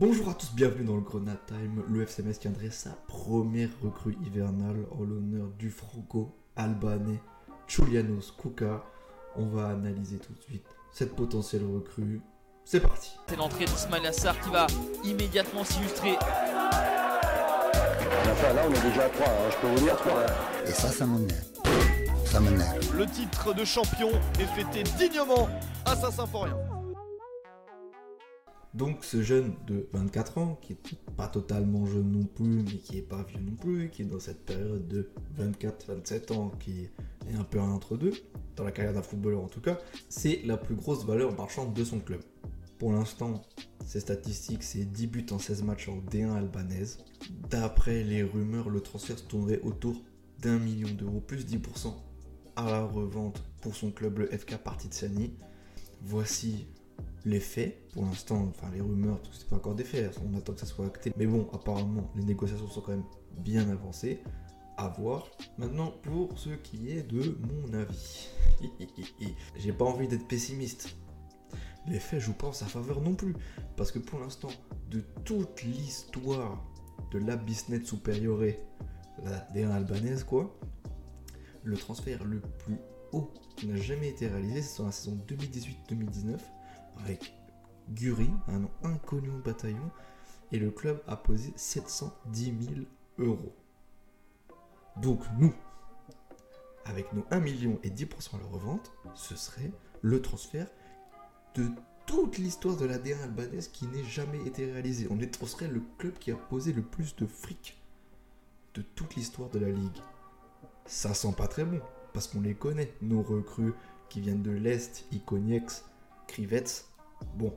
Bonjour à tous, bienvenue dans le Grenade Time. Le FCMS qui adresse sa première recrue hivernale en l'honneur du franco-albanais Julianos Kuka. On va analyser tout de suite cette potentielle recrue. C'est parti. C'est l'entrée d'Ismail Assar qui va immédiatement s'illustrer. Enfin, là, on est déjà à 3, hein, je peux vous dire 3. Et ça, ça m'énerve. Ça m'énerve. Le titre de champion est fêté dignement à Saint-Symphorien. Donc ce jeune de 24 ans, qui est pas totalement jeune non plus, mais qui est pas vieux non plus, qui est dans cette période de 24-27 ans, qui est un peu un entre-deux, dans la carrière d'un footballeur en tout cas, c'est la plus grosse valeur marchande de son club. Pour l'instant, ses statistiques, c'est 10 buts en 16 matchs en D1 albanaise. D'après les rumeurs, le transfert se tournerait autour d'un million d'euros, plus 10% à la revente pour son club, le FK Partizani. Voici les faits. Pour l'instant, enfin les rumeurs, tout c'est pas encore des faits, on attend que ça soit acté. Mais bon, apparemment, les négociations sont quand même bien avancées. À voir. Maintenant, pour ce qui est de mon avis. J'ai pas envie d'être pessimiste. Les faits jouent pas en sa faveur non plus. Parce que pour l'instant, de toute l'histoire de la business superiore, la D1 albanaise quoi, le transfert le plus haut qui n'a jamais été réalisé, c'est sur la saison 2018-2019 avec Guri, un nom inconnu au bataillon, et le club a posé 710 000 euros. Donc nous, avec nos 1 million et 10% à la revente, ce serait le transfert de toute l'histoire de la D1 albanaise qui n'ait jamais été réalisé. On, on serait le club qui a posé le plus de fric de toute l'histoire de la ligue. Ça sent pas très bon, parce qu'on les connaît, nos recrues qui viennent de l'Est, Iconiex, Krivets, bon,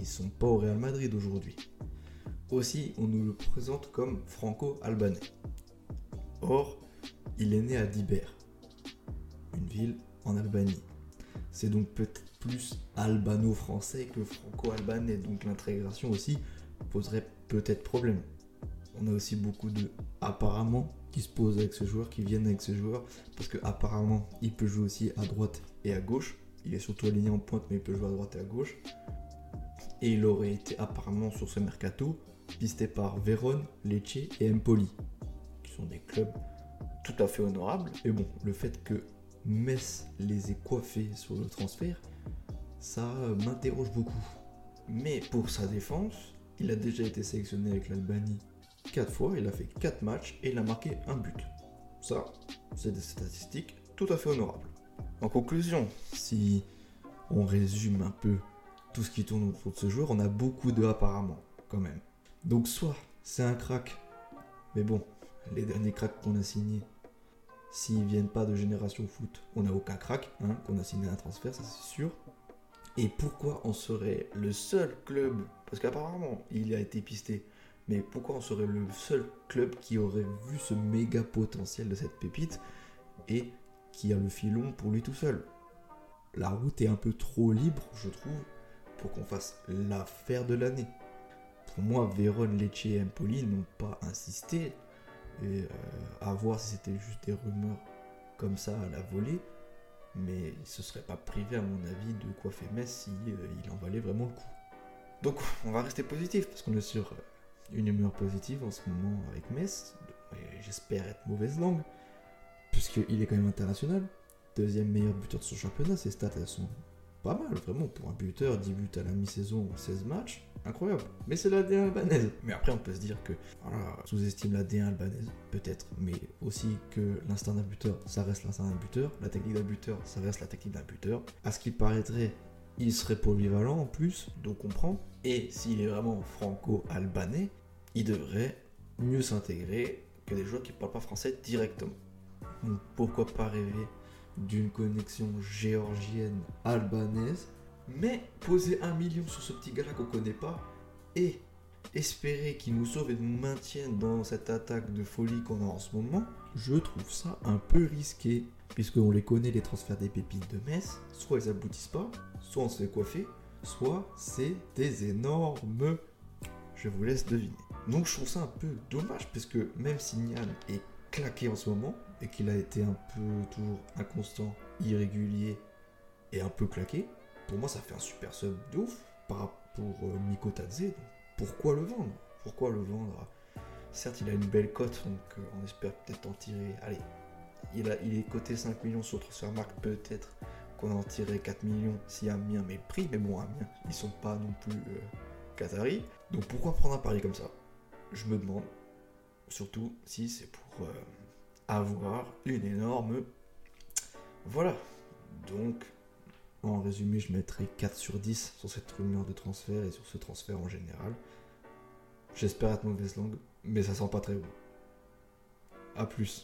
ils sont pas au Real Madrid aujourd'hui. Aussi, on nous le présente comme franco-albanais. Or, il est né à Diber, une ville en Albanie. C'est donc peut-être plus albano-français que franco-albanais, donc l'intégration aussi poserait peut-être problème. On a aussi beaucoup de apparemment qui se posent avec ce joueur, qui viennent avec ce joueur, parce que apparemment il peut jouer aussi à droite et à gauche. Il est surtout aligné en pointe, mais il peut jouer à droite et à gauche. Et il aurait été apparemment sur ce mercato pisté par Vérone, Lecce et Empoli, qui sont des clubs tout à fait honorables. Et bon, le fait que Metz les ait coiffés sur le transfert, ça m'interroge beaucoup. Mais pour sa défense, il a déjà été sélectionné avec l'Albanie 4 fois, il a fait 4 matchs et il a marqué un but. Ça, c'est des statistiques tout à fait honorables. En conclusion, si on résume un peu tout ce qui tourne autour de ce joueur, on a beaucoup de apparemment, quand même. Donc soit c'est un crack, mais bon, les derniers cracks qu'on a signés, s'ils viennent pas de génération foot, on n'a aucun crack, hein, qu'on a signé un transfert, ça c'est sûr. Et pourquoi on serait le seul club, parce qu'apparemment il a été pisté, mais pourquoi on serait le seul club qui aurait vu ce méga potentiel de cette pépite et qui a le filon pour lui tout seul La route est un peu trop libre, je trouve, pour qu'on fasse l'affaire de l'année. Pour moi, Vérone, Lecce et Empoli n'ont pas insisté. Et euh, à voir si c'était juste des rumeurs comme ça à la volée. Mais il se serait pas privé, à mon avis, de coiffer Metz si euh, il en valait vraiment le coup. Donc, on va rester positif parce qu'on est sur une humeur positive en ce moment avec Metz. Et J'espère être mauvaise langue, puisqu'il est quand même international. Deuxième meilleur buteur de son championnat, ses stats elles sont pas mal, vraiment, pour un buteur, 10 buts à la mi-saison en 16 matchs, incroyable. Mais c'est la D1 albanaise. Mais après, on peut se dire que, voilà, sous-estime la D1 albanaise, peut-être, mais aussi que l'instinct d'un buteur, ça reste l'instinct d'un buteur, la technique d'un buteur, ça reste la technique d'un buteur. À ce qu'il paraîtrait, il serait polyvalent en plus, donc on prend. Et s'il est vraiment franco-albanais, il devrait mieux s'intégrer que des joueurs qui ne parlent pas français directement. Pourquoi pas rêver d'une connexion géorgienne albanaise, mais poser un million sur ce petit gars-là qu'on connaît pas et espérer qu'il nous sauve et nous maintienne dans cette attaque de folie qu'on a en ce moment, je trouve ça un peu risqué. Puisqu'on les connaît, les transferts des pépites de Metz, soit ils aboutissent pas, soit on se fait coiffer, soit c'est des énormes. Je vous laisse deviner. Donc je trouve ça un peu dommage, puisque même si est claqué en ce moment, et qu'il a été un peu toujours inconstant, irrégulier et un peu claqué, pour moi ça fait un super sub de ouf par rapport à Miko pourquoi le vendre? Pourquoi le vendre? Certes, il a une belle cote, donc euh, on espère peut-être en tirer. Allez, il, est coté 5 millions sur Transfermarkt, peut-être qu'on en tirerait 4 millions si Amiens met le prix, mais bon, Amiens, ils sont pas non plus euh, Qataris. Donc pourquoi prendre un pari comme ça? Je me demande, surtout si c'est pour euh, avoir une énorme. Voilà. Donc, en résumé, je mettrai 4 sur 10 sur cette rumeur de transfert et sur ce transfert en général. J'espère être mauvaise langue, mais ça sent pas très bon. A plus.